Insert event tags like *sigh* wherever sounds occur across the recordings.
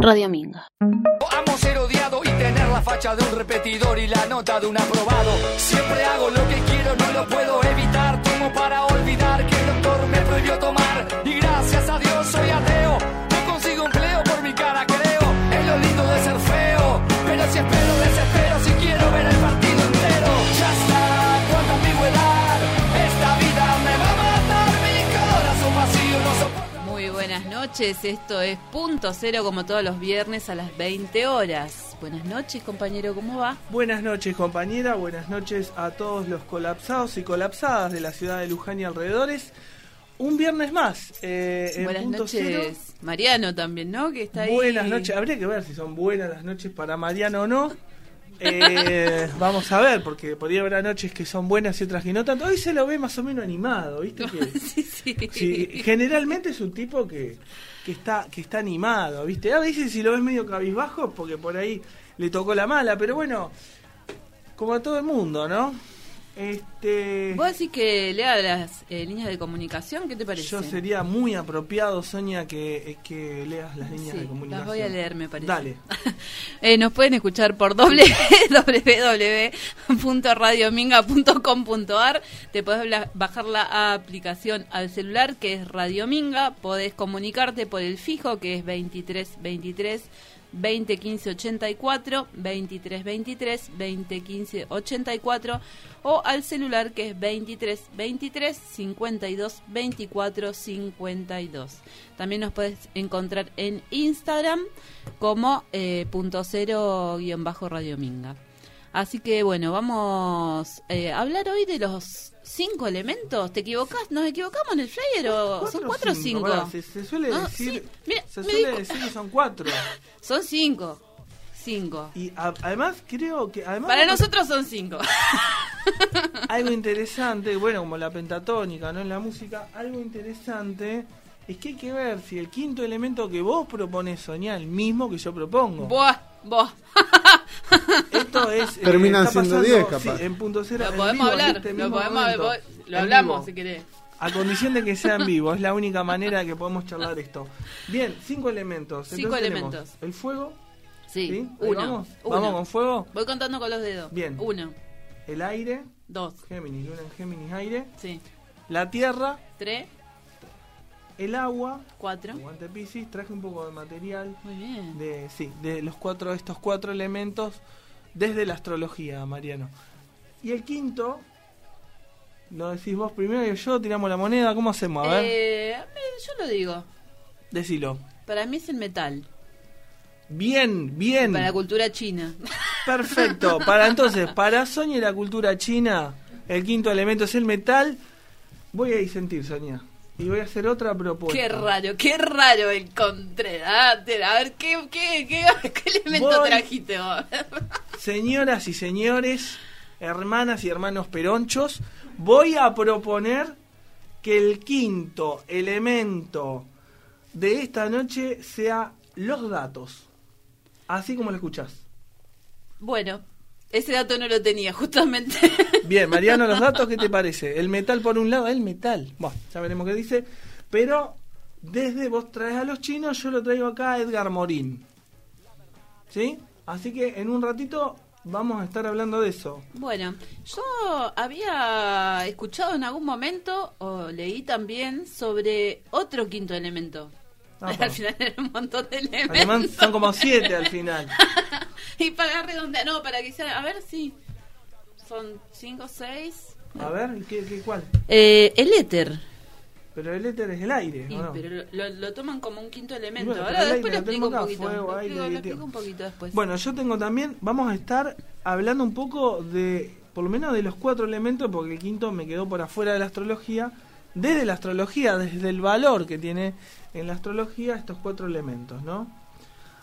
Radio Minga. Amo ser odiado y tener la facha de un repetidor y la nota de un aprobado. Siempre hago lo que quiero, no lo puedo evitar. Tomo para olvidar que el doctor me prohibió tomar. Y noches, esto es Punto Cero como todos los viernes a las 20 horas. Buenas noches compañero, ¿cómo va? Buenas noches compañera, buenas noches a todos los colapsados y colapsadas de la ciudad de Luján y alrededores. Un viernes más. eh, en buenas Punto noches Cero. Mariano también, ¿no? Que está ahí. Buenas noches. Habría que ver si son buenas las noches para Mariano o no. Eh, vamos a ver, porque podría haber noches que son buenas y otras que no tanto. Hoy se lo ve más o menos animado, ¿viste? Que, *laughs* sí, sí. sí, generalmente es un tipo que, que está que está animado, ¿viste? A veces si lo ves medio cabizbajo, porque por ahí le tocó la mala, pero bueno, como a todo el mundo, ¿no? Este, ¿Vos decís que lea las eh, líneas de comunicación? ¿Qué te parece? yo sería muy apropiado, Sonia, que, que leas las líneas Sí, de comunicación. las voy a leer, me parece. Dale. *laughs* Eh, nos pueden escuchar por www.radiominga.com.ar. *laughs* Te podés bajar la aplicación al celular que es Radio Minga. Podés comunicarte por el fijo que es 2323 2015 84 2323 2015 84 o al celular que es 23 23 52 24 52. También nos puedes encontrar en Instagram como eh, punto cero guion bajo Radio Minga. Así que bueno, vamos eh, a hablar hoy de los cinco elementos. ¿Te equivocás? ¿Nos equivocamos en el flyer o son cuatro o cinco? Pará, se, se suele No, decir, sí, mira, se suele decir que son cuatro. *laughs* Son cinco. Cinco. Y a- además creo que además Para nosotros son cinco. *laughs* algo *laughs* interesante, bueno, como la pentatónica, ¿no? En la música, algo interesante es que hay que ver si el quinto elemento que vos propones soñar el mismo que yo propongo. Buah, buah. Esto es *laughs* eh, Terminan está siendo pasando, 10 capaz. sí, en punto cero. Lo en podemos vivo, hablar. este Lo podemos momento, Lo hablamos vivo. si querés. A condición de que sea en vivo, es la única manera que podemos charlar esto. Bien, cinco elementos. Cinco Entonces elementos. El fuego, Sí, ¿sí? Ahí uno. Vamos? uno. vamos con fuego. Voy contando con los dedos. Bien. Uno, El aire, dos, Géminis, luna en Géminis, aire. sí. La tierra, Tres, el agua, cuatro. aguante Piscis, traje un poco de material Muy bien. de sí, de los cuatro estos cuatro elementos desde la astrología, Mariano. Y el quinto lo decís vos primero y yo tiramos la moneda, ¿cómo hacemos? A ver, Eh, yo lo digo. decilo. Para mí es el metal. Bien, bien. Para la cultura china. Perfecto. Para entonces, para Sonia y la cultura china, el quinto elemento es el metal. Voy a disentir, Sonia. Y voy a hacer otra propuesta. Qué raro, qué raro encontré. Ah, A ver, ¿qué, qué, qué, *laughs* qué elemento Voy- trajiste vos? *laughs* Señoras y señores, hermanas y hermanos peronchos, voy a proponer que el quinto elemento de esta noche sea los datos. Así como lo escuchás. Bueno, ese dato no lo tenía, justamente. Bien, Mariano, los datos, ¿qué te *laughs* parece? El metal por un lado, el metal. Bueno, ya veremos qué dice. Pero desde vos traes a los chinos, yo lo traigo acá a Edgar Morín. ¿Sí? Así que en un ratito vamos a estar hablando de eso. Bueno, yo había escuchado en algún momento, o leí también, sobre otro quinto elemento. Ah, Al final era un montón de elementos. Además son como siete al final. *laughs* y para redondear, no, para que sea, a ver si son cinco, seis. A ver, ¿qué, qué, cuál? Eh, el éter. Pero el éter es el aire, Y, ¿o no? pero lo, toman como un quinto elemento. Bueno, Ahora después lo aire lo explico un acá, poquito. fuego, lo aire, lo explico un poquito después. Bueno, yo tengo también, vamos a estar hablando un poco de, por lo menos de los cuatro elementos, porque el quinto me quedó por afuera de la astrología, desde la astrología, desde el valor que tiene en la astrología estos cuatro elementos, ¿no?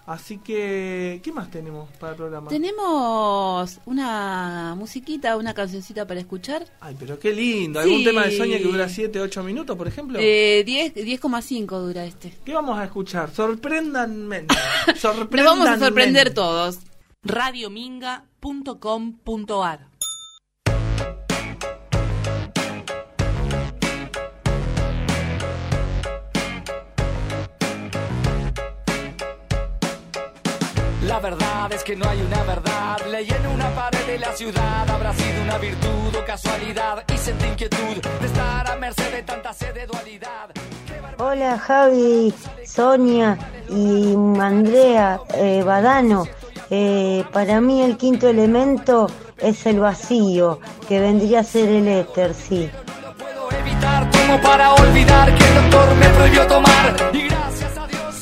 Así que, ¿qué más tenemos para el programa? Tenemos una musiquita, una cancioncita para escuchar. Ay, pero qué lindo. ¿Algún Sí. tema de Sonia que dura 7, 8 minutos, por ejemplo? Eh, 10 10,5 dura este. ¿Qué vamos a escuchar? Sorpréndanme. *laughs* Nos vamos a sorprender todos. radiominga.com.ar verdad es que no hay una verdad. Leí en una pared de la ciudad. Habrá sido una virtud o casualidad. Y sentí inquietud de estar a merced de tanta sed de dualidad. Hola Javi, Sonia y Andrea eh, Badano. Eh, para mí el quinto elemento es el vacío, que vendría a ser el éter, sí. No lo puedo evitar, tomo para olvidar que el doctor me prohibió tomar. Y gracias.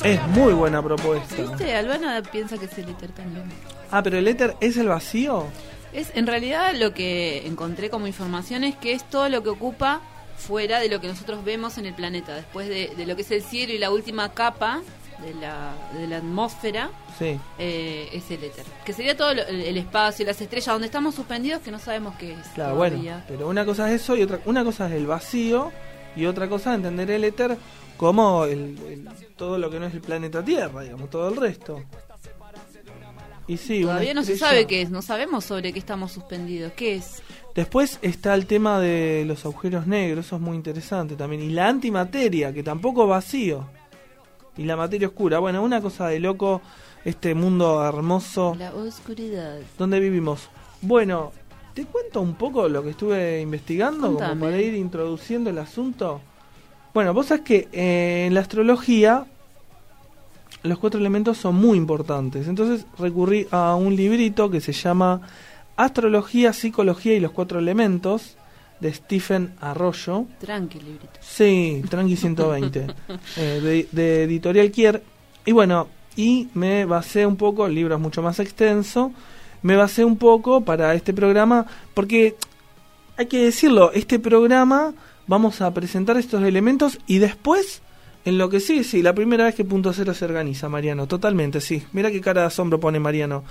Es muy buena propuesta. ¿Viste? Albana piensa que es el éter también. Ah, pero el éter es el vacío. Es, en realidad lo que encontré como información es que es todo lo que ocupa fuera de lo que nosotros vemos en el planeta, después de, de lo que es el cielo y la última capa de la, de la atmósfera, Sí. eh, es el éter. Que sería todo lo- el, espacio, las estrellas, donde estamos suspendidos que no sabemos qué es. Claro, bueno, pero una cosa es eso y otra una cosa es el vacío y otra cosa es entender el éter como el, el- todo lo que no es el planeta Tierra, digamos, todo el resto. Y sí, Todavía no se sabe qué es, no sabemos sobre qué estamos suspendidos, qué es. Después está el tema de los agujeros negros, eso es muy interesante también. Y la antimateria, que tampoco vacío. Y la materia oscura. Bueno, una cosa de loco, este mundo hermoso La oscuridad. donde vivimos. Bueno, te cuento un poco lo que estuve investigando, Contame. como para ir introduciendo el asunto. Bueno, vos sabés que eh, en la astrología los cuatro elementos son muy importantes. Entonces recurrí a un librito que se llama Astrología, Psicología y los cuatro elementos de Stephen Arroyo. Tranqui, librito. Sí, Tranqui 120, *laughs* eh, de, de Editorial Kier. Y bueno, y me basé un poco, el libro es mucho más extenso, me basé un poco para este programa, porque hay que decirlo, este programa vamos a presentar estos elementos y después, en lo que sí, sí, la primera vez que Punto Cero se organiza, Mariano, totalmente, sí. Mira qué cara de asombro pone Mariano.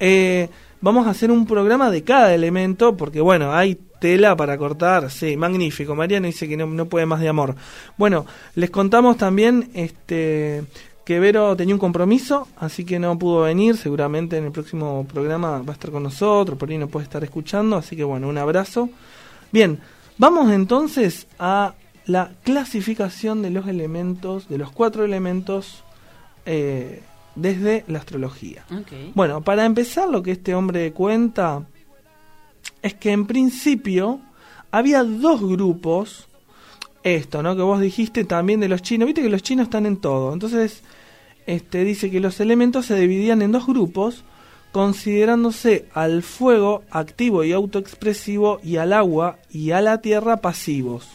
Eh, vamos a hacer un programa de cada elemento, porque bueno, hay tela para cortar, sí, magnífico. Mariano dice que no, no puede más de amor. Bueno, les contamos también este que Vero tenía un compromiso, así que no pudo venir, seguramente en el próximo programa va a estar con nosotros, por ahí no puede estar escuchando, así que bueno, un abrazo. Bien, vamos entonces a la clasificación de los elementos, de los cuatro elementos eh, desde la astrología. Bueno, para empezar, lo que este hombre cuenta es que en principio había dos grupos, esto, ¿no? Que vos dijiste también de los chinos, viste que los chinos están en todo. Entonces, este dice que los elementos se dividían en dos grupos, considerándose al fuego activo y autoexpresivo y al agua y a la tierra pasivos.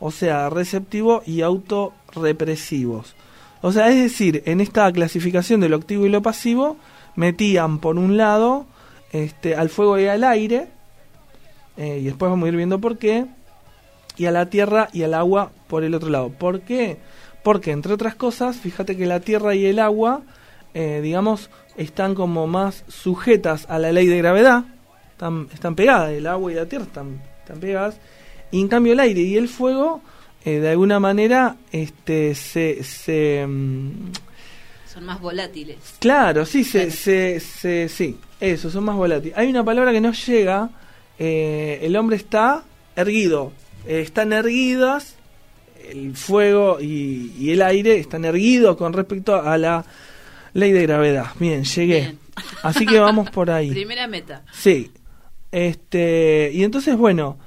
O sea, receptivo y autorrepresivos. O sea, es decir, en esta clasificación de lo activo y lo pasivo, metían por un lado este, al fuego y al aire, eh, y después vamos a ir viendo por qué, y a la tierra y al agua por el otro lado. ¿Por qué? Porque, entre otras cosas, fíjate que la tierra y el agua, eh, digamos, están como más sujetas a la ley de gravedad, están, están pegadas, el agua y la tierra están, están pegadas, y en cambio el aire y el fuego, eh, de alguna manera, este, se... se mm, Son más volátiles. Claro, sí, se, Claro. se, se- sí, eso, son más volátiles. Hay una palabra que no llega, eh, el hombre está erguido, eh, están erguidas, el fuego y, y el aire están erguidos con respecto a la ley de gravedad. Bien, llegué. Bien. *laughs* Así que vamos por ahí. Primera meta. Sí. Este, y entonces, bueno,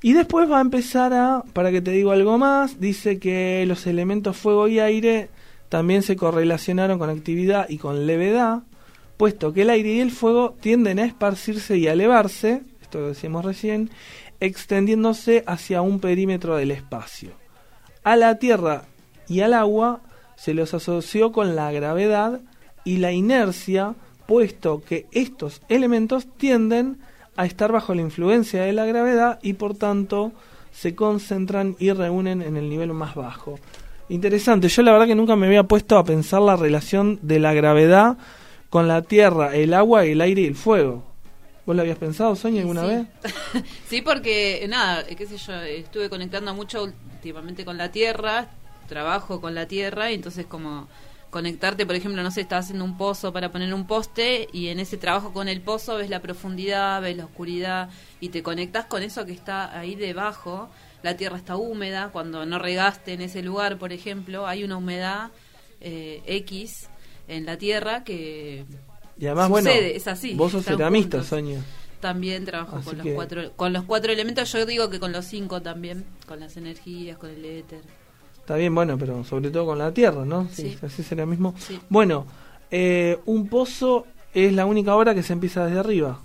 y después va a empezar a, para que te digo algo más, dice que los elementos fuego y aire también se correlacionaron con actividad y con levedad, puesto que el aire y el fuego tienden a esparcirse y a elevarse, esto lo decíamos recién, extendiéndose hacia un perímetro del espacio. A la tierra y al agua se los asoció con la gravedad y la inercia, puesto que estos elementos tienden a estar bajo la influencia de la gravedad y por tanto se concentran y reúnen en el nivel más bajo. Interesante, yo la verdad que nunca me había puesto a pensar la relación de la gravedad con la tierra, el agua, el aire y el fuego. ¿Vos lo habías pensado, Sonia, alguna Sí. vez? *laughs* Sí, porque nada, qué sé yo, estuve conectando mucho últimamente con la tierra, trabajo con la tierra, y entonces como conectarte, por ejemplo, no sé, estás haciendo un pozo para poner un poste y en ese trabajo con el pozo ves la profundidad, ves la oscuridad y te conectas con eso que está ahí debajo. La tierra está húmeda, cuando no regaste en ese lugar, por ejemplo, hay una humedad eh, X en la tierra que Y además, bueno, Sucede, es así, vos sos ceramista. Sonia. También trabajo Así con los cuatro con los cuatro elementos. Yo digo que con los cinco también, con las energías, con el éter. Está bien, bueno, pero sobre todo con la tierra, ¿no? Sí, Sí. así será mismo. Sí. Bueno, eh, un pozo es la única obra que se empieza desde arriba,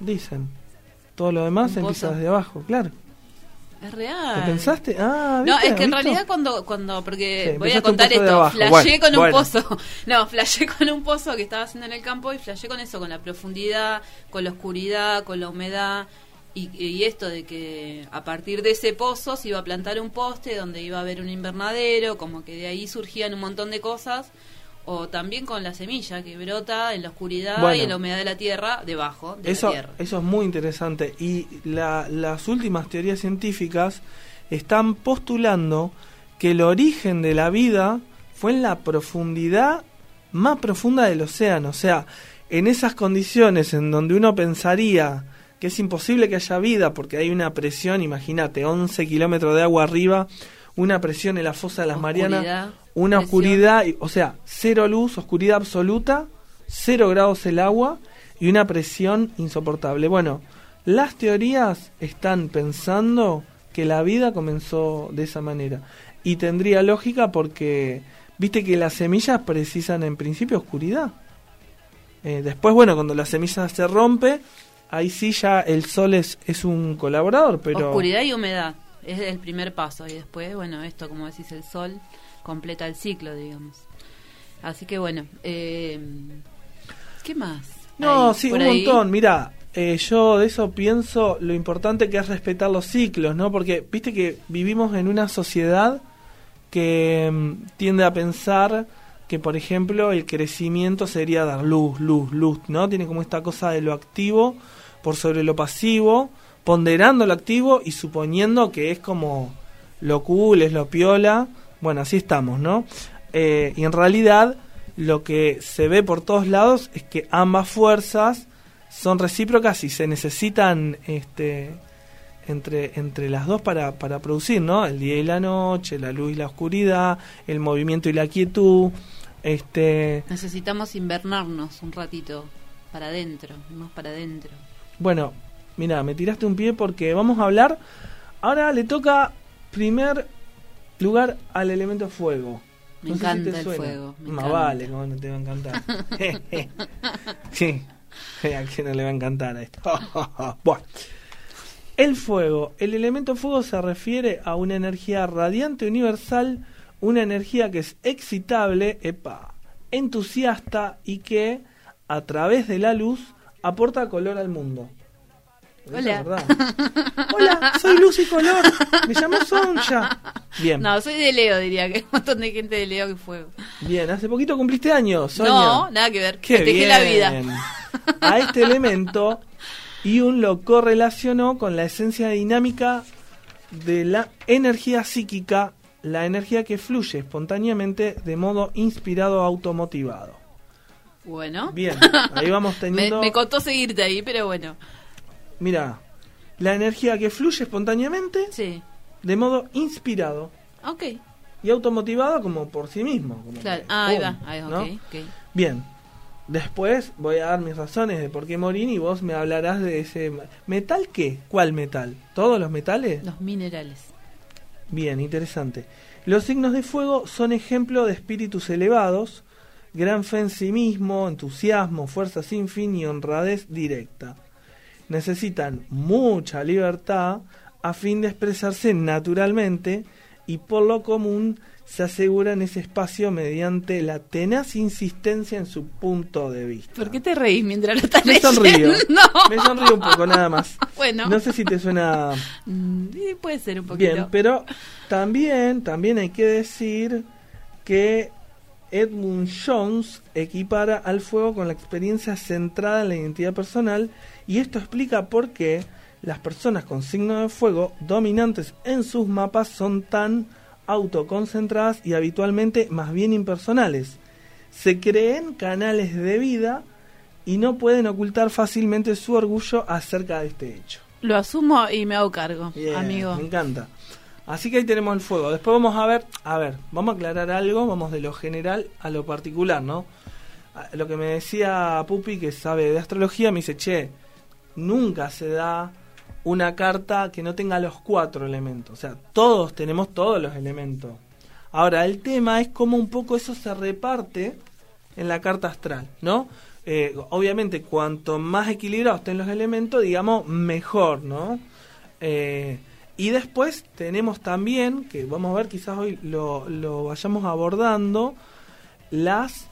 dicen. Todo lo demás ¿Un se empieza desde abajo, claro. Es ¿Lo real. pensaste? Ah, No, es que en realidad cuando, cuando porque Sí, voy a contar esto, flashé Bueno, con un pozo, *laughs* no, flashé con un pozo que estaba haciendo en el campo y flashé con eso, con la profundidad, con la oscuridad, con la humedad y, y esto de que a partir de ese pozo se iba a plantar un poste donde iba a haber un invernadero, como que de ahí surgían un montón de cosas. O también con la semilla que brota en la oscuridad Bueno. y en la humedad de la tierra, debajo de Eso, la tierra. eso es muy interesante. Y la- las últimas teorías científicas están postulando que el origen de la vida fue en la profundidad más profunda del océano. O sea, en esas condiciones en donde uno pensaría que es imposible que haya vida porque hay una presión, imagínate, 11 kilómetros de agua arriba, una presión en la fosa de las Oscuridad, Marianas, una oscuridad, o sea, cero luz, oscuridad absoluta, cero grados el agua y una presión insoportable. Bueno, las teorías están pensando que la vida comenzó de esa manera y tendría lógica porque viste que las semillas precisan en principio oscuridad. Eh, después, bueno, cuando la semilla se rompe, ahí sí ya el sol es, es un colaborador, pero... Oscuridad y humedad es el primer paso y después, bueno, esto como decís, el sol completa el ciclo, digamos. Así que bueno, eh, ¿qué más? No, sí, un ahí. montón. Mira, eh, yo de eso pienso lo importante que es respetar los ciclos, ¿no? Porque viste que vivimos en una sociedad que mm, tiende a pensar que, por ejemplo, el crecimiento sería dar luz, luz, luz, ¿no? Tiene como esta cosa de lo activo por sobre lo pasivo, ponderando lo activo y suponiendo que es como lo cool, es lo piola. Bueno, así estamos, ¿no? Eh, y en realidad lo que se ve por todos lados es que ambas fuerzas son recíprocas y se necesitan este entre, entre las dos para, para producir, ¿no? El día y la noche, la luz y la oscuridad, el movimiento y la quietud, este Necesitamos invernarnos un ratito para adentro, más para adentro. Bueno, mira, me tiraste un pie porque vamos a hablar. Ahora le toca primer lugar al elemento fuego. Me No sé si encanta el suena. fuego, me Más encanta. vale, cómo no te va a encantar. *laughs* sí, *laughs* a quién no le va a encantar a esto. *laughs* bueno, el fuego. El elemento fuego se refiere a una energía radiante universal, una energía que es excitable, epa, entusiasta y que a través de la luz aporta color al mundo. Hola. Hola, soy luz y color. Me llamo Sonja. Bien, No, soy de Leo, diría que hay un montón de gente de Leo que fuego. bien. Hace poquito cumpliste años, Sonia. No, nada que ver. Qué bien. la vida. A este elemento, Jung lo correlacionó con la esencia dinámica de la energía psíquica, la energía que fluye espontáneamente de modo inspirado automotivado. Bueno, Bien, ahí vamos *laughs* teniendo. me costó seguirte ahí, pero bueno. Mira, la energía que fluye espontáneamente Sí, de modo inspirado ok. y automotivado como por sí mismo. como Claro. que, Ah, ahí va, ahí, ¿no? ok, ok. Bien. Después voy a dar mis razones de por qué morir y vos me hablarás de ese metal qué? ¿Cuál metal? ¿Todos los metales? Los minerales. Bien, interesante. Los signos de fuego son ejemplo de espíritus elevados, gran fe en sí mismo, entusiasmo, fuerza sin fin y honradez directa. Necesitan mucha libertad a fin de expresarse naturalmente y por lo común se aseguran ese espacio mediante la tenaz insistencia en su punto de vista. ¿Por qué te reís mientras lo estás Me sonrío. leyendo? Me *laughs* sonrío un poco nada más. *laughs* Bueno, No sé si te suena Mm, sí, puede ser un poquito. Bien, pero también, también hay que decir que Edmund Jones equipara al fuego con la experiencia centrada en la identidad personal y esto explica por qué las personas con signo de fuego dominantes en sus mapas son tan autoconcentradas y habitualmente más bien impersonales. Se creen canales de vida y no pueden ocultar fácilmente su orgullo acerca de este hecho. Lo asumo y me hago cargo, amigo. Me encanta. Así que ahí tenemos el fuego. Después vamos a ver, a ver, vamos a aclarar algo, vamos de lo general a lo particular, ¿no? lo que me decía Pupi, que sabe de astrología, me dice, che, nunca se da una carta que no tenga los cuatro elementos. O sea, todos tenemos todos los elementos. Ahora, el tema es cómo un poco eso se reparte en la carta astral, ¿no? Eh, obviamente, cuanto más equilibrados estén los elementos, digamos, mejor, ¿no? Eh, y después tenemos también, que vamos a ver, quizás hoy lo, lo vayamos abordando, las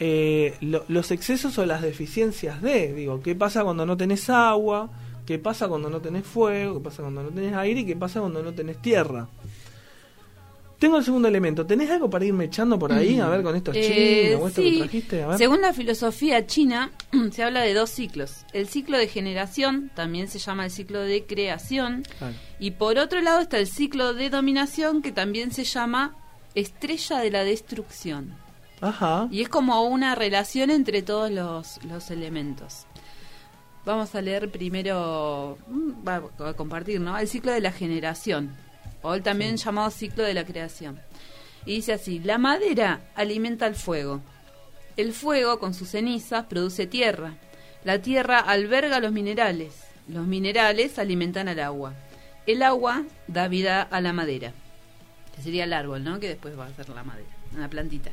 eh, lo- los excesos o las deficiencias de, digo, qué pasa cuando no tenés agua, qué pasa cuando no tenés fuego, qué pasa cuando no tenés aire y qué pasa cuando no tenés tierra. Tengo el segundo elemento. ¿Tenés algo para irme echando por ahí? A ver, con estos Eh, chinos o esto sí. que trajiste. A ver. Según la filosofía china, *clears throat* se habla de dos ciclos. El ciclo de generación, también se llama el ciclo de creación. Claro. Y por otro lado está el ciclo de dominación, que también se llama estrella de la destrucción. Ajá. Y es como una relación entre todos los, los elementos. Vamos a leer primero, mm, va a compartir, ¿no? El ciclo de la generación, o el también llamado ciclo de la creación. Y dice así, la madera alimenta el fuego. El fuego, con sus cenizas, produce tierra. La tierra alberga los minerales. Los minerales alimentan al agua. El agua da vida a la madera. Que sería el árbol, ¿no? Que después va a ser la madera, una plantita.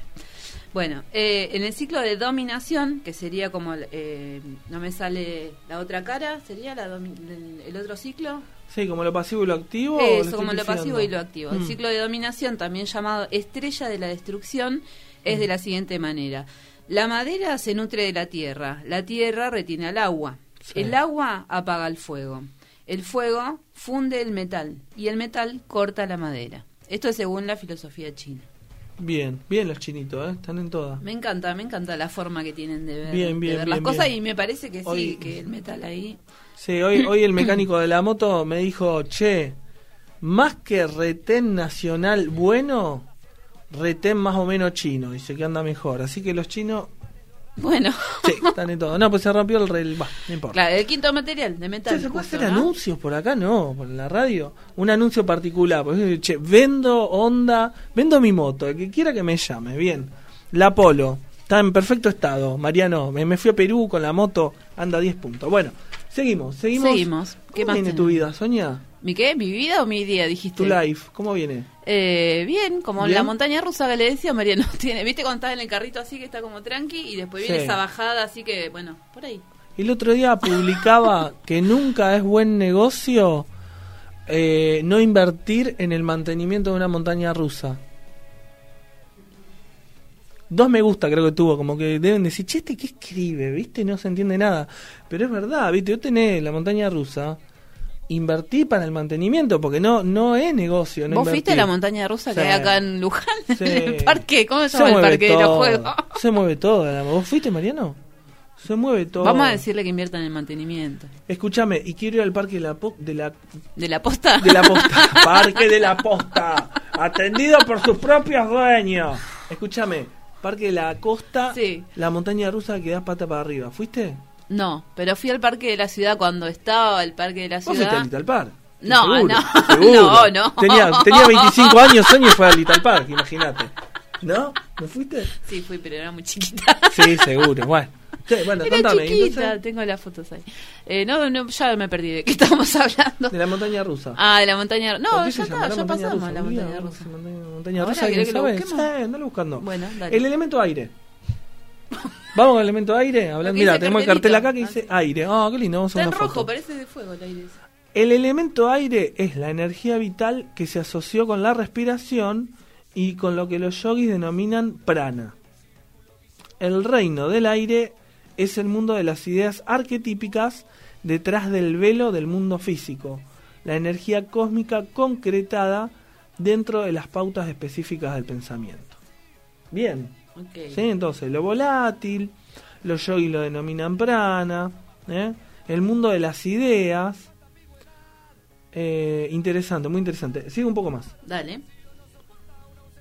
Bueno, eh, en el ciclo de dominación, que sería como, eh, no me sale la otra cara, sería la el, el otro ciclo. Sí, como lo pasivo y lo activo. ¿o lo Eso, como lo pasivo y lo activo. El Mm. ciclo de dominación, también llamado estrella de la destrucción, es Mm. de la siguiente manera. La madera se nutre de la tierra, la tierra retiene al agua, Sí. el agua apaga el fuego, el fuego funde el metal y el metal corta la madera. Esto es según la filosofía china. Bien, bien los chinitos, ¿eh? Están en todas. Me encanta, me encanta la forma que tienen de ver, Bien, de bien, ver las cosas y me parece que sí, que el metal ahí... Sí, hoy, hoy el mecánico de la moto me dijo, che, más que retén nacional bueno, retén más o menos chino. Dice que anda mejor. Así que los chinos, Bueno, sí, están en todo. No, pues se rompió el rel, va, no importa. claro, el quinto material de metal. ¿Se puede justo, hacer ¿no? anuncios por acá? No, por la radio. Un anuncio particular. Ejemplo, che, vendo onda, vendo mi moto. El que quiera que me llame. Bien. La Polo. Está en perfecto estado. Mariano, me, me fui a Perú con la moto. Anda a 10 puntos. Bueno, seguimos. Seguimos. Seguimos. ¿Qué ¿Cómo más tenemos? tu vida, Sonia? ¿Mi qué? ¿Mi vida o mi día, dijiste? Tu life. ¿Cómo viene? Eh, bien, como Bien. la montaña rusa que le decía Mariano. *laughs* Tiene, ¿Viste cuando estás en el carrito así que está como tranqui y después viene Sí. esa bajada así que, bueno, por ahí. El otro día publicaba *laughs* que nunca es buen negocio eh, no invertir en el mantenimiento de una montaña rusa. Dos me gusta creo que tuvo, como que deben decir, che, este qué escribe, viste, no se entiende nada. Pero es verdad, viste, yo tenés la montaña rusa, invertí para el mantenimiento, porque no no es negocio. No ¿Vos fuiste a invertir. la montaña rusa que hay acá en Luján? *laughs* Sí. En el parque, ¿cómo se Se llama el parque de los juegos? Se mueve todo. ¿Vos fuiste, Mariano? Se mueve todo. Vamos a decirle que inviertan en el mantenimiento. Escúchame, y quiero ir al parque de la, po- de la ¿De la posta? de la posta. *laughs* Parque de la posta. Atendido por sus propios dueños. Escúchame, Parque de la Costa, Sí. la montaña rusa que das pata para arriba. ¿Fuiste? No, pero fui al parque de la ciudad cuando estaba el parque de la ¿Vos ciudad. al Little Park? No, Seguro, no, seguro. *laughs* no, no. *laughs* Tenía, tenía 25 años, Sonia, y fue al Little Park, imagínate. ¿No? ¿No fuiste? Sí, fui, pero era muy chiquita. Sí, seguro. Bueno, Sí, bueno Era contame. chiquita, entonces, tengo las fotos ahí. Eh, no, no, ya me perdí de qué estamos *laughs* hablando. de la montaña rusa. Ah, de la montaña ¿Por No, ya está, ya pasamos rusa? a la montaña rusa. montaña- Montaña rusa, ¿querés ¿quién sabe? Sí, andale buscando. Bueno, dale. El elemento aire. Vamos con el elemento aire. Hablando, mira, tenemos el cartel acá que dice aire. Ah, qué lindo, vamos a Está en rojo, foto. parece de fuego el aire. El elemento aire es la energía vital que se asoció con la respiración y con lo que los yogis denominan prana. El reino del aire es el mundo de las ideas arquetípicas detrás del velo del mundo físico, la energía cósmica concretada dentro de las pautas específicas del pensamiento. Bien, Ok. ¿sí? entonces lo volátil, los yogis lo denominan prana, ¿eh? el mundo de las ideas, eh, interesante, muy interesante. Sigue un poco más. Dale.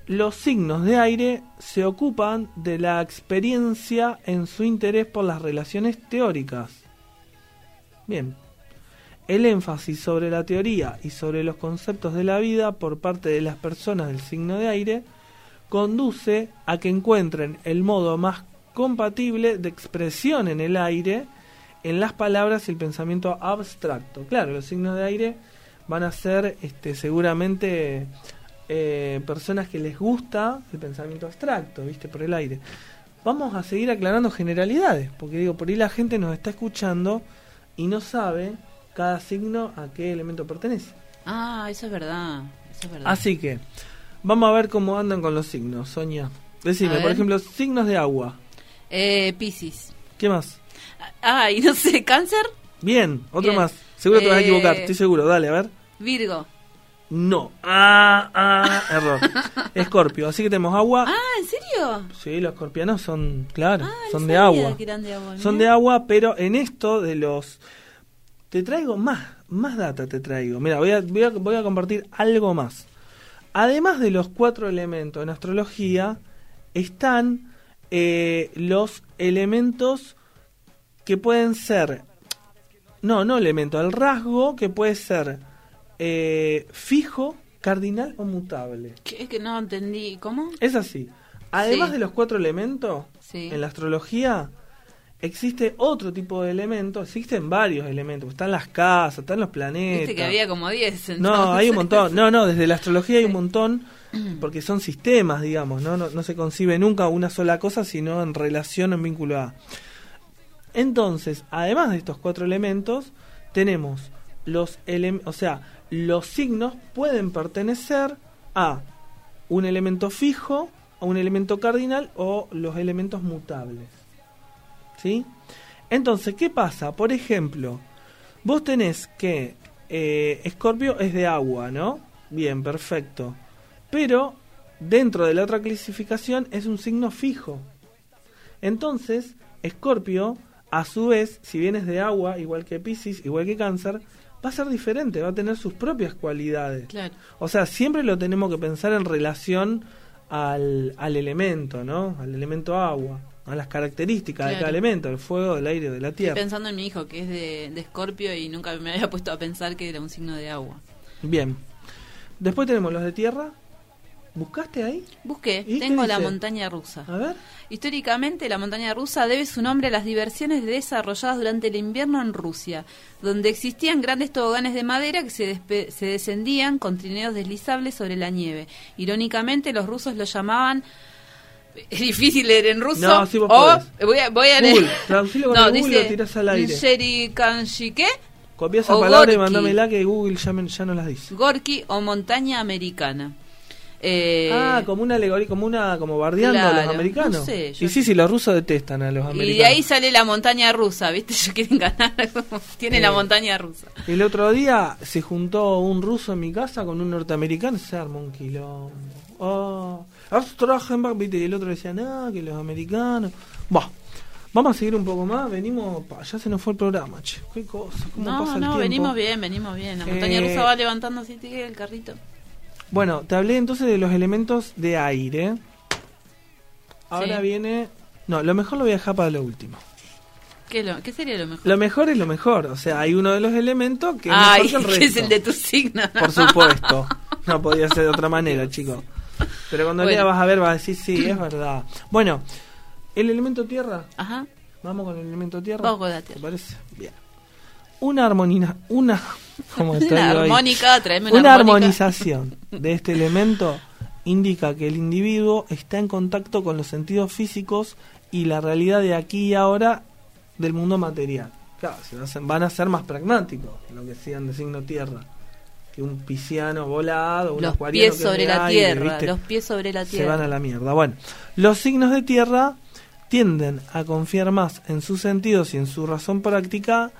Los signos de aire se ocupan de la experiencia en su interés por las relaciones teóricas. Bien. El énfasis sobre la teoría y sobre los conceptos de la vida por parte de las personas del signo de aire conduce a que encuentren el modo más compatible de expresión en el aire en las palabras y el pensamiento abstracto. Claro, los signos de aire van a ser este, seguramente eh, personas que les gusta el pensamiento abstracto, viste, por el aire. Vamos a seguir aclarando generalidades, porque digo, por ahí la gente nos está escuchando y no sabe cada signo a qué elemento pertenece. Ah, eso es verdad. Eso es verdad. Así que, vamos a ver cómo andan con los signos, Sonia. Decime, por ejemplo, signos de agua. Eh, Piscis. ¿Qué más? Ah, y no sé, Cáncer, Bien, otro Bien. más. Seguro te vas a Eh, equivocar, estoy seguro. Dale, a ver. Virgo. No. Ah, ah, error. *laughs* Escorpio. Así que tenemos agua. Ah, ¿en serio? Sí, los escorpianos son, claro, Ah, no son de sabía agua. que eran de agua, Son mirá. de agua, pero en esto de los... Te traigo más, más data te traigo. Mira, voy a, voy, a, voy a compartir algo más. Además de los cuatro elementos en astrología, están eh, los elementos que pueden ser... No, no elemento, el rasgo que puede ser eh, fijo, cardinal o mutable. ¿Qué? Que no entendí. ¿Cómo? Es así. Además Sí. de los cuatro elementos, Sí. en la astrología existe otro tipo de elementos, existen varios elementos, están las casas, están los planetas. Viste que había como 10. No, hay un montón. No, no, desde la astrología hay un montón, porque son sistemas, digamos, ¿no? No, no se concibe nunca una sola cosa, sino en relación, en vínculo a. Entonces, además de estos cuatro elementos, tenemos los elementos, o sea, los signos pueden pertenecer a un elemento fijo, a un elemento cardinal o los elementos mutables. ¿Sí? Entonces, ¿qué pasa? Por ejemplo, vos tenés que eh, Escorpio es de agua, ¿no? Bien, perfecto. Pero dentro de la otra clasificación es un signo fijo. Entonces, Escorpio, a su vez, si bien es de agua, igual que Pisces, igual que Cáncer, va a ser diferente, va a tener sus propias cualidades. Claro. O sea, siempre lo tenemos que pensar en relación al, al elemento, ¿no? Al elemento agua, a las características de cada elemento, el fuego, del aire, de la Estoy tierra. pensando en mi hijo, que es de, de Escorpio, y nunca me había *laughs* puesto a pensar que era un signo de agua. Bien. Después tenemos los de tierra. ¿Buscaste ahí? Busqué, ¿Y qué tengo la montaña rusa. A ver. Históricamente, la montaña rusa debe su nombre a las diversiones desarrolladas durante el invierno en Rusia, donde existían grandes toboganes de madera que se, se descendían con trineos deslizables sobre la nieve. Irónicamente, los rusos lo llamaban. Es difícil leer en ruso. No, sí vos o podés. voy a, voy a leer. traducilo con no, el Google y dice. lo tirás al aire. Sherikanshike, Copia esa O palabra y Gorky. mandámela que Google ya, me- ya no las dice. Gorky o montaña americana. Eh, ah, como una alegoría, como una, como bardeando a los americanos. no sé, yo- y sí, sí, los rusos detestan a los americanos. y de ahí sale la montaña rusa, ¿viste? *laughs* Ellos quieren ganar. Tiene la Eh. montaña rusa. El otro día se juntó un ruso en mi casa con un norteamericano y se armó un quilombo. Oh, Viste, y el otro decía, no, que los americanos. Bah, vamos a seguir un poco más, venimos, pa, ya se nos fue el programa, che, qué cosa, cómo No, pasa el no, tiempo. venimos bien, venimos bien. La montaña Eh, rusa va levantando así tiene el carrito. Bueno, te hablé entonces de los elementos de aire. Ahora Sí. viene... No, lo mejor lo voy a dejar para lo último. ¿Qué, lo- qué sería lo mejor? Lo mejor es lo mejor, o sea, hay uno de los elementos que es Ay, mejor que el *laughs* que es resto. el de tu signo. Por supuesto. No podía ser de otra manera, *laughs* chicos. Pero cuando Bueno. lea vas a ver, vas a decir, sí, es verdad. Bueno, el elemento tierra. Ajá. Vamos con el elemento tierra. Vamos con la ¿Te tierra. parece? Bien. Una armonía, una, *laughs* ¿cómo estoy Una armónica, armonización de este elemento indica que el individuo está en contacto con los sentidos físicos y la realidad de aquí y ahora del mundo material. Claro, se hacen- van a ser más pragmáticos, lo que sean de signo tierra, que un pisciano volado, un Los pies sobre la aire, tierra, ¿viste? los pies sobre la se tierra. van a la mierda. Bueno, los signos de tierra tienden a confiar más en sus sentidos y en su razón práctica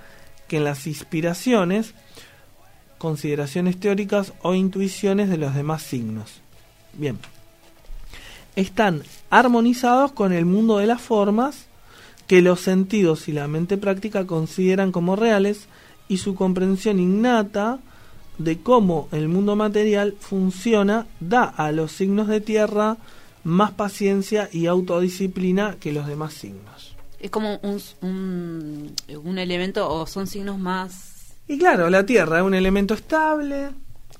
que en las inspiraciones, consideraciones teóricas o intuiciones de los demás signos. Bien. Están armonizados con el mundo de las formas que los sentidos y la mente práctica consideran como reales y su comprensión innata de cómo el mundo material funciona da a los signos de tierra más paciencia y autodisciplina que los demás signos. Es como un, un, un elemento o son signos más... Y claro, la tierra es un elemento estable,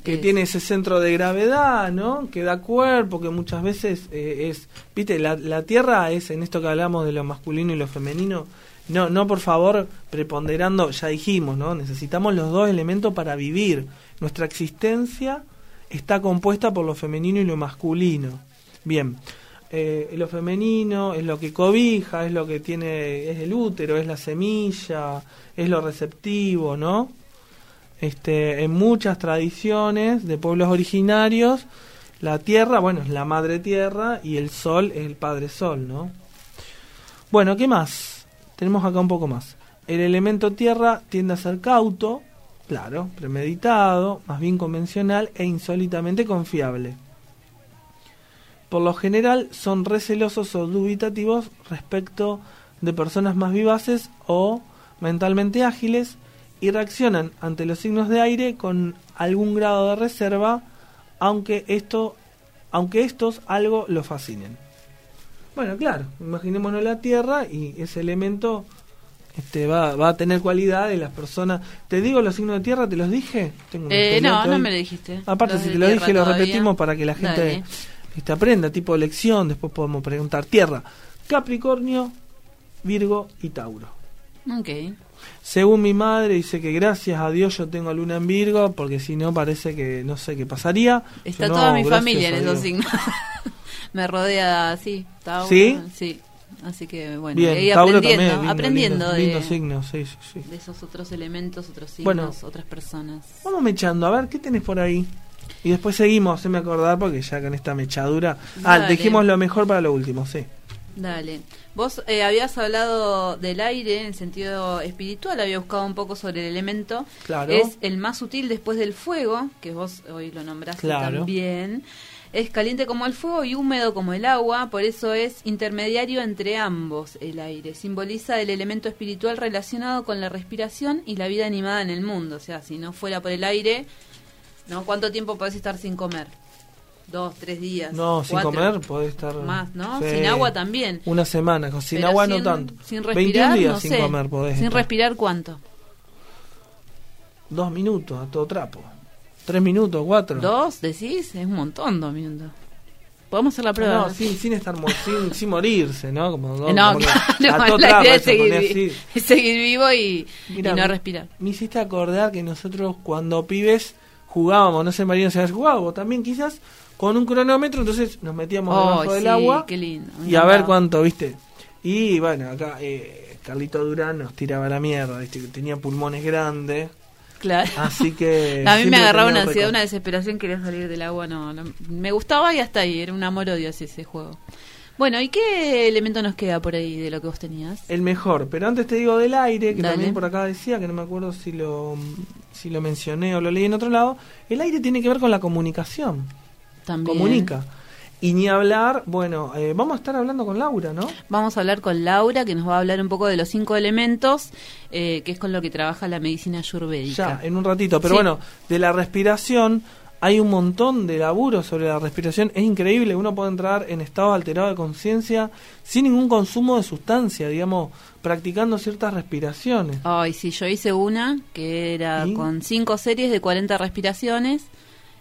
que Es- tiene ese centro de gravedad, ¿no? Que da cuerpo, que muchas veces eh, es, viste, la, la Tierra es en esto que hablamos de lo masculino y lo femenino. No, no, por favor, preponderando, ya dijimos, ¿no? Necesitamos los dos elementos para vivir. Nuestra existencia está compuesta por lo femenino y lo masculino. Bien, eh, lo femenino es lo que cobija, es lo que tiene, es el útero, es la semilla, es lo receptivo, ¿no? Este, en muchas tradiciones de pueblos originarios, la tierra, bueno, es la madre tierra y el sol es el padre sol, ¿no? Bueno, ¿qué más? Tenemos acá un poco más. El elemento tierra tiende a ser cauto, claro, premeditado, más bien convencional e insólitamente confiable. Por lo general son recelosos o dubitativos respecto de personas más vivaces o mentalmente ágiles y reaccionan ante los signos de aire con algún grado de reserva, aunque esto aunque estos algo lo fascinen. Bueno, claro, imaginémonos la Tierra y ese elemento este, va, va a tener cualidades, las personas... ¿Te digo los signos de Tierra? ¿Te los dije? Tengo Eh, no, no hoy. me lo dijiste. Aparte, Los si te lo dije, lo repetimos para que la gente este, aprenda, tipo lección, después podemos preguntar. Tierra, Capricornio, Virgo y Tauro. Ok. Según mi madre, dice que gracias a Dios yo tengo luna en Virgo, porque si no parece que no sé qué pasaría. Está Yo, no, toda mi familia en esos signos. *laughs* Me rodea así. Tauro, ¿Sí? Sí. Así que bueno, Bien, y Tauro aprendiendo, también, lindo, aprendiendo lindo, de, lindo signo, sí, sí, sí. de esos otros elementos, otros signos, Bueno. otras personas. Vamos mechando, a ver, ¿qué tenés por ahí? Y después seguimos, se me acordar, porque ya con esta mechadura... Ah, dejemos lo mejor para lo último, sí. Dale. Vos eh, habías hablado del aire en sentido espiritual, había buscado un poco sobre el elemento. Claro. Es el más sutil después del fuego, que vos hoy lo nombraste Claro. también. Es caliente como el fuego y húmedo como el agua, por eso es intermediario entre ambos el aire. Simboliza el elemento espiritual relacionado con la respiración y la vida animada en el mundo. O sea, si no fuera por el aire, ¿no? ¿Cuánto tiempo podés estar sin comer? Dos, tres días. No, sin comer podés estar... Más, ¿no? Sí. Sin agua también. Una semana, sin Pero agua sin- no tanto. Sin 21 respirar, días no sin sé. comer podés Sin estar. respirar, ¿cuánto? Dos minutos a todo trapo. Tres minutos, cuatro. ¿Dos? ¿Decís? Es un montón, dos minutos. Podemos hacer la prueba. No, sin, sin estar sin, *laughs* sin morirse, ¿no? Como, No, como claro, la idea es se *laughs* seguir, vivo y, y Mirá, no respirar. Me hiciste acordar que nosotros cuando pibes jugábamos, no sé, Marino, si has jugado, vos también quizás, con un cronómetro, entonces nos metíamos Oh, debajo del agua qué lindo. me y a ver cuánto, ¿viste? Y bueno, acá eh, Carlito Durán nos tiraba la mierda, ¿viste? Que tenía pulmones grandes, Claro. así que... *laughs* a mí me agarraba una ansiedad, una desesperación, quería salir del agua, no, no. Me gustaba y hasta ahí, era un amor-odio ese juego. Bueno, ¿y qué elemento nos queda por ahí de lo que vos tenías? El mejor, pero antes te digo del aire, que Dale. también por acá decía, que no me acuerdo si lo, si lo mencioné o lo leí en otro lado, el aire tiene que ver con la comunicación, También. comunica. Y ni hablar, bueno, eh, vamos a estar hablando con Laura, ¿no? Vamos a hablar con Laura, que nos va a hablar un poco de los cinco elementos, eh, que es con lo que trabaja la medicina ayurvédica. Ya, en un ratito. Pero Sí. bueno, de la respiración hay un montón de laburo sobre la respiración. Es increíble, uno puede entrar en estado alterado de conciencia sin ningún consumo de sustancia, digamos, practicando ciertas respiraciones. Ay, sí, yo hice una que era ¿Y? con cinco series de 40 respiraciones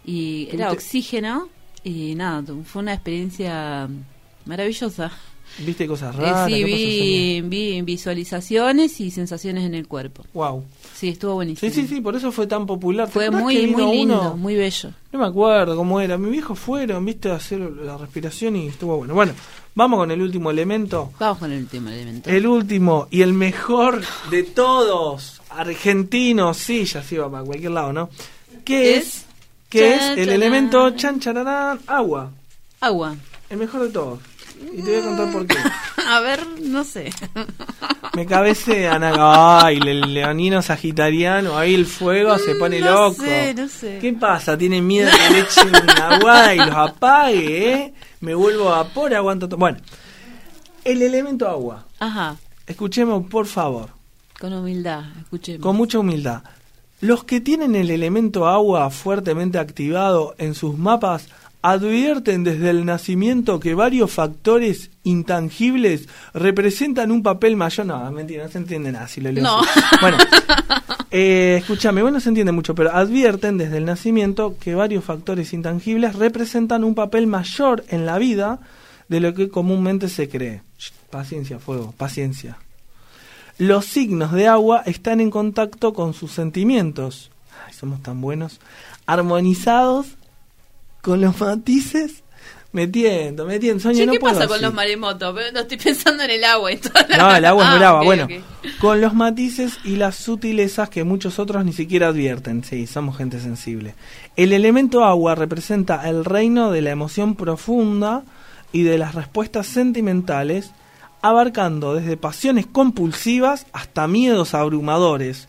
y era ¿Tuviste- oxígeno y nada, fue una experiencia maravillosa. ¿Viste cosas Eh, raras? sí, ¿Qué cosas vi, vi visualizaciones y sensaciones en el cuerpo. Wow. Sí, estuvo buenísimo. Sí, sí, sí, por eso fue tan popular. ¿Te Fue muy, muy lindo, uno? muy bello. No me acuerdo cómo era. Mi viejo fueron, viste, a hacer la respiración y estuvo bueno. Bueno, vamos con el último elemento. Vamos con el último elemento. El último y el mejor de todos, argentinos, sí, ya se iba para cualquier lado, ¿no? ¿Qué Es es? ¿Qué es el elemento chan chararán, agua? Agua. El mejor de todos. Y te voy a contar por qué. *laughs* A ver, no sé. Me cabecean acá. Ay, el leonino sagitariano, ahí el fuego se pone no loco. sé, no sé. ¿Qué pasa? ¿Tiene miedo *laughs* que le echen aguada y los apague, eh? Me vuelvo a vapor, aguanto todo. Bueno, el elemento agua. Ajá, Escuchemos, por favor. con humildad, escuchemos. Con mucha humildad. Los que tienen el elemento agua fuertemente activado en sus mapas advierten desde el nacimiento que varios factores intangibles representan un papel mayor. No, mentira, no se entiende nada si lo leo No. así. Bueno, *laughs* Eh, escúchame, bueno, se entiende mucho, pero advierten desde el nacimiento que varios factores intangibles representan un papel mayor en la vida de lo que comúnmente se cree. Paciencia, fuego, paciencia. Los signos de agua están en contacto con sus sentimientos. Ay, somos tan buenos. Armonizados con los matices. Me tiento, me tiento. Soña, Che, no ¿Qué puedo pasa con los maremotos? Pero No estoy *laughs* pensando en el agua y todo. No, el agua es Ah, brava. ok, bueno, con los matices y las sutilezas que muchos otros ni siquiera advierten. Sí, somos gente sensible. El elemento agua representa el reino de la emoción profunda y de las respuestas sentimentales, abarcando desde pasiones compulsivas hasta miedos abrumadores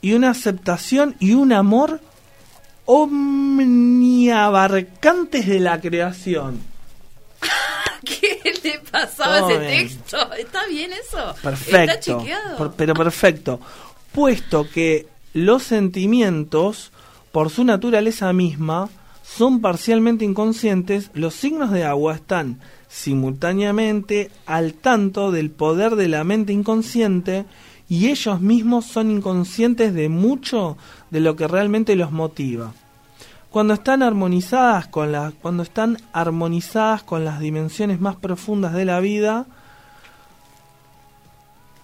y una aceptación y un amor omniabarcantes de la creación. *laughs* ¿Qué le pasaba Todo ese bien. texto? ¿Está bien eso? Perfecto. ¿Está pero perfecto. Puesto que los sentimientos, por su naturaleza misma, son parcialmente inconscientes, los signos de agua están simultáneamente al tanto del poder de la mente inconsciente y ellos mismos son inconscientes de mucho de lo que realmente los motiva. Cuando están armonizadas con las cuando están armonizadas con las dimensiones más profundas de la vida,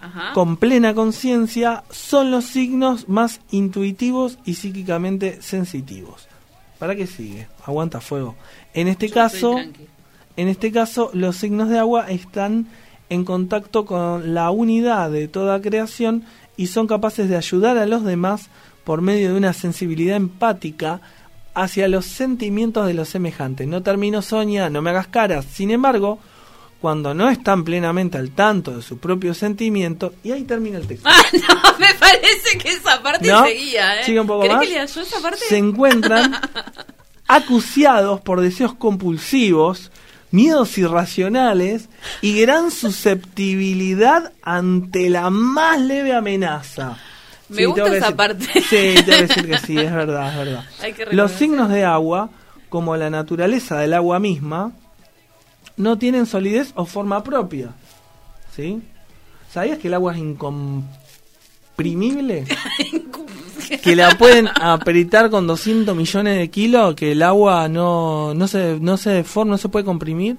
Ajá. con plena conciencia son los signos más intuitivos y psíquicamente sensitivos. ¿Para qué sigue? Aguanta fuego. En este Yo caso. En este caso los signos de agua están en contacto con la unidad de toda creación y son capaces de ayudar a los demás por medio de una sensibilidad empática hacia los sentimientos de los semejantes. No termino Sonia, no me hagas caras. Sin embargo, cuando no están plenamente al tanto de su propio sentimiento, y ahí termina el texto. *laughs* Ah, no, me parece que esa parte ¿No? seguía, ¿eh? Sigue un poco ¿Querés más. que esa parte? Se encuentran *laughs* acuciados por deseos compulsivos, miedos irracionales y gran susceptibilidad ante la más leve amenaza. Me gusta esa decir- parte. Sí, decir que sí, es verdad, es verdad. *laughs* Los signos de agua, como la naturaleza del agua misma, no tienen solidez o forma propia. ¿Sí? ¿Sabías que el agua es incomprimible? *laughs* *laughs* que la pueden apretar con 200 millones de kilos, que el agua no, no, se, no se deforma, no se puede comprimir.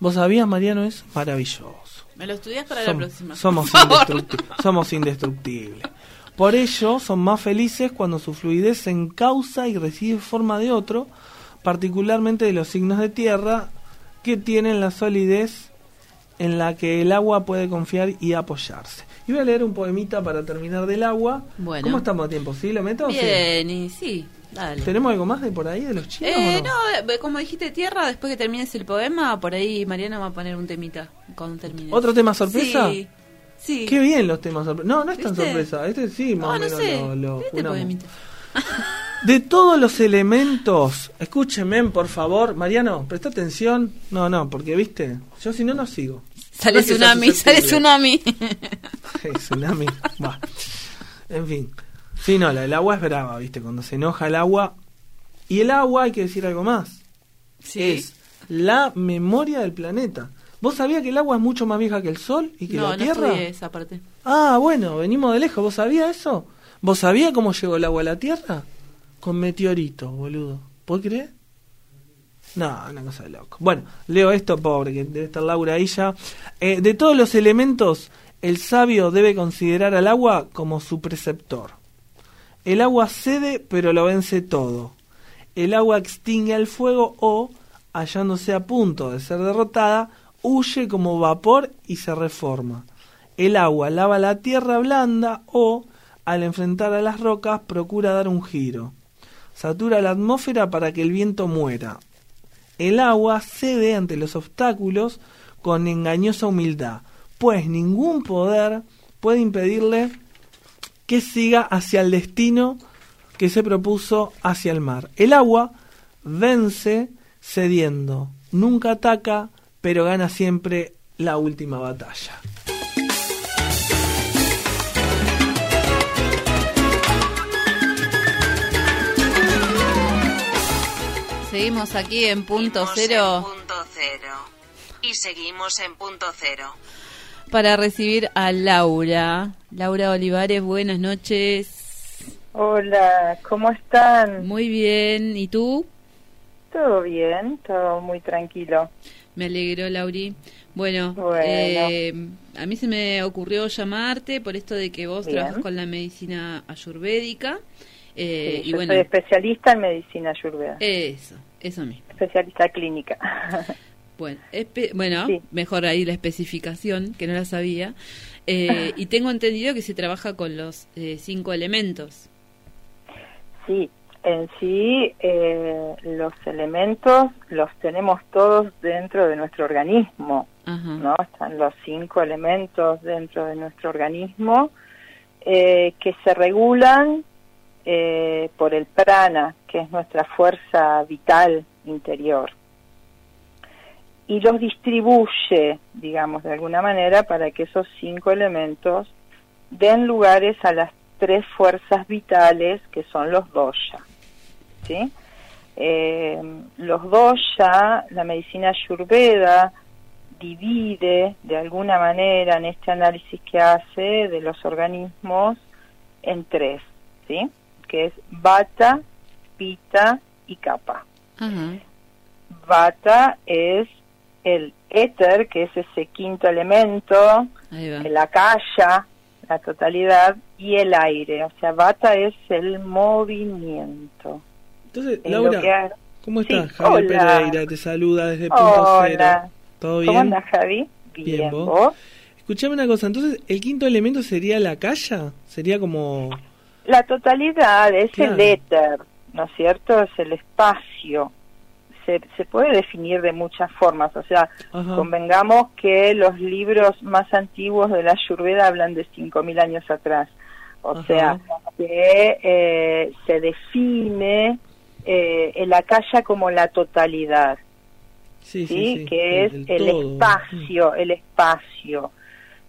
¿Vos sabías, Mariano? Es maravilloso. Me lo estudias para la próxima. Somos, por favor. indestructi- somos indestructibles. Por ello, son más felices cuando su fluidez se encausa y recibe forma de otro, particularmente de los signos de tierra, que tienen la solidez en la que el agua puede confiar y apoyarse. Y voy a leer un poemita para terminar del agua. Bueno. ¿Cómo estamos a tiempo? ¿Sí? ¿Lo meto? sí? Bien, y sí, dale. ¿Tenemos algo más de por ahí, de los chinos? Eh, no? no, eh, como dijiste tierra, después que termines el poema, por ahí Mariana va a poner un temita cuando termine. ¿Otro tema sorpresa? Sí, sí. Qué bien los temas sorpresa. No, no es tan ¿Viste? sorpresa. Este sí, más No, o no menos sé. lo, lo Este. *laughs* De todos los elementos, escúchenme, por favor, Mariano, presta atención. No, no, porque viste, yo si no, no sigo. Sale No tsunami, sale tsunami. *laughs* Hey, tsunami. En fin. Sí, no, la, el agua es brava, viste, cuando se enoja el agua. Y el agua, hay que decir algo más. Sí. Es la memoria del planeta. ¿Vos sabías que el agua es mucho más vieja que el sol y que no, la no Tierra? estudié esa parte. Ah, bueno, venimos de lejos. ¿Vos sabías eso? ¿Vos sabías cómo llegó el agua a la Tierra? Con meteoritos, boludo. ¿Puedes creer? No, una cosa de loco. Bueno, leo esto, pobre, que debe estar Laura ahí ya. Eh, de todos los elementos, el sabio debe considerar al agua como su preceptor. El agua cede, pero lo vence todo. El agua extingue al fuego o, hallándose a punto de ser derrotada, huye como vapor y se reforma. El agua lava la tierra blanda o, al enfrentar a las rocas, procura dar un giro. Satura la atmósfera para que el viento muera. El agua cede ante los obstáculos con engañosa humildad, pues ningún poder puede impedirle que siga hacia el destino que se propuso hacia el mar. El agua vence cediendo, nunca ataca, pero gana siempre la última batalla. Seguimos aquí en punto Seguimos cero en punto cero. Y seguimos en punto cero. para recibir a Laura. Laura Olivares, buenas noches. Hola, ¿cómo están? Muy bien, ¿y tú? Todo bien, todo muy tranquilo. Me alegro, Lauri. Bueno, Bueno. eh, a mí se me ocurrió llamarte por esto de que vos Bien. trabajas con la medicina ayurvédica. Eh, Sí, y yo bueno, soy especialista en medicina ayurveda, eso, eso mismo. especialista clínica. *laughs* Bueno, espe- bueno Sí. mejor ahí la especificación, que no la sabía. Eh, y tengo entendido que se trabaja con los eh, cinco elementos. sí, en sí eh, los elementos los tenemos todos dentro de nuestro organismo, Ajá. ¿no? Están los cinco elementos dentro de nuestro organismo eh, que se regulan eh, por el prana, que es nuestra fuerza vital interior. Y los distribuye, digamos, de alguna manera, para que esos cinco elementos den lugares a las tres fuerzas vitales que son los dosha. ¿sí? Eh, los dosha, la medicina ayurveda, divide de alguna manera en este análisis que hace de los organismos en tres, ¿sí? Que es Vata, Pita y Kapha. Ajá. Vata es el éter, que es ese quinto elemento, la calla, la totalidad, y el aire. O sea, Vata es el movimiento. Entonces, Laura, ha- ¿cómo Sí, estás? Javier hola. Pereira te saluda desde Punto Hola. Cero. ¿Todo bien? ¿Cómo andas, Javi? Bien, Bien, ¿vos? ¿vos? Escuchame una cosa, entonces, ¿el quinto elemento sería la calla? ¿Sería como...? La totalidad es Claro. el éter, ¿no es cierto? Es el espacio. Se, se puede definir de muchas formas, o sea, Ajá. convengamos que los libros más antiguos de la Ayurveda hablan de 5.000 años atrás. O Ajá. sea, que eh, se define eh, el akasha como la totalidad, Sí, ¿sí? sí, sí. que es el espacio, el espacio.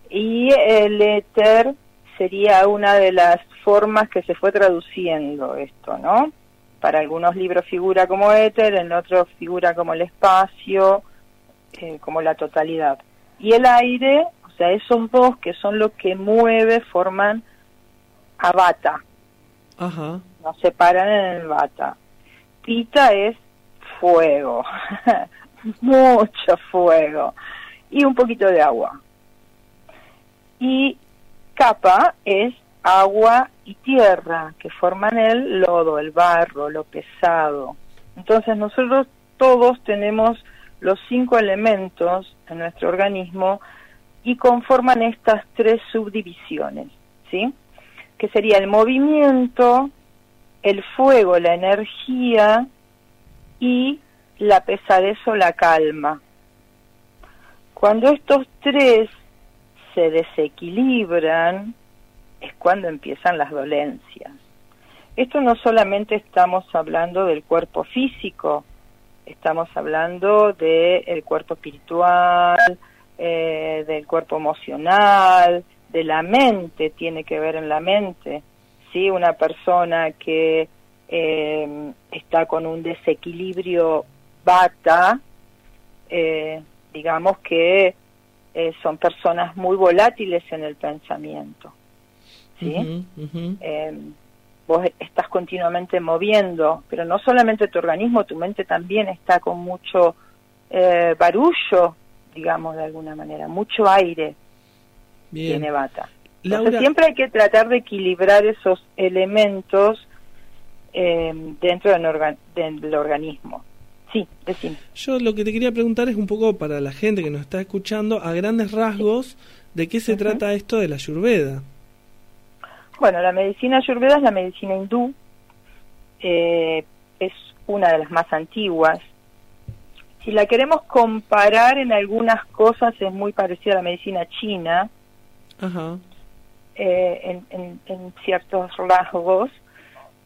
Y el éter sería una de las formas que se fue traduciendo esto, ¿no? Para algunos libros figura como éter, en otros figura como el espacio, eh, como la totalidad. Y el aire, o sea, esos dos que son lo que mueve, forman a bata, Ajá. nos separan en el bata. Pita es fuego, *laughs* mucho fuego, y un poquito de agua. Y capa es agua y tierra, que forman el lodo, el barro, lo pesado. Entonces nosotros todos tenemos los cinco elementos en nuestro organismo y conforman estas tres subdivisiones, ¿sí? Que sería el movimiento, el fuego, la energía y la pesadez o la calma. Cuando estos tres se desequilibran, es cuando empiezan las dolencias. Esto no solamente estamos hablando del cuerpo físico, estamos hablando del cuerpo espiritual, eh, del cuerpo emocional, de la mente, tiene que ver en la mente. ¿sí? Una persona que eh, está con un desequilibrio bata, eh, digamos que eh, son personas muy volátiles en el pensamiento. ¿Sí? Eh, vos estás continuamente moviendo, pero no solamente tu organismo, tu mente también está con mucho eh, barullo, digamos de alguna manera, mucho aire Bien. tiene bata. Entonces Laura, siempre hay que tratar de equilibrar esos elementos eh, dentro del, orga- del organismo. Sí, decime. yo lo que te quería preguntar es un poco para la gente que nos está escuchando, a grandes rasgos, ¿de qué se trata esto de la Ayurveda? Bueno, la medicina ayurveda es la medicina hindú, eh, es una de las más antiguas. Si la queremos comparar en algunas cosas es muy parecida a la medicina china, eh, en, en- en ciertos rasgos,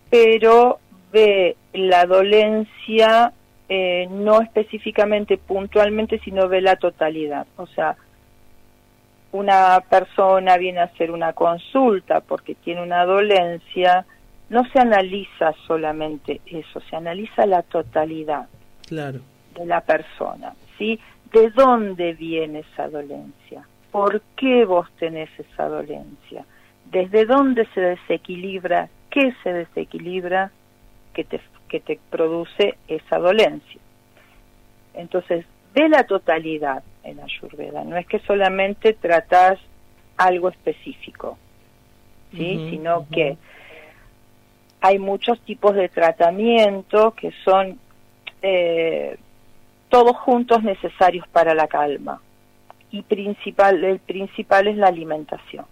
pero ve la dolencia eh, no específicamente puntualmente, sino ve la totalidad. O sea, una persona viene a hacer una consulta porque tiene una dolencia, no se analiza solamente eso, se analiza la totalidad Claro. de la persona, ¿sí? ¿De dónde viene esa dolencia? ¿Por qué vos tenés esa dolencia? ¿Desde dónde se desequilibra qué se desequilibra que te, que te produce esa dolencia. Entonces, de la totalidad en Ayurveda, no es que solamente tratas algo específico, ¿sí? Sino que hay muchos tipos de tratamiento que son eh, todos juntos necesarios para la calma y principal el principal es la alimentación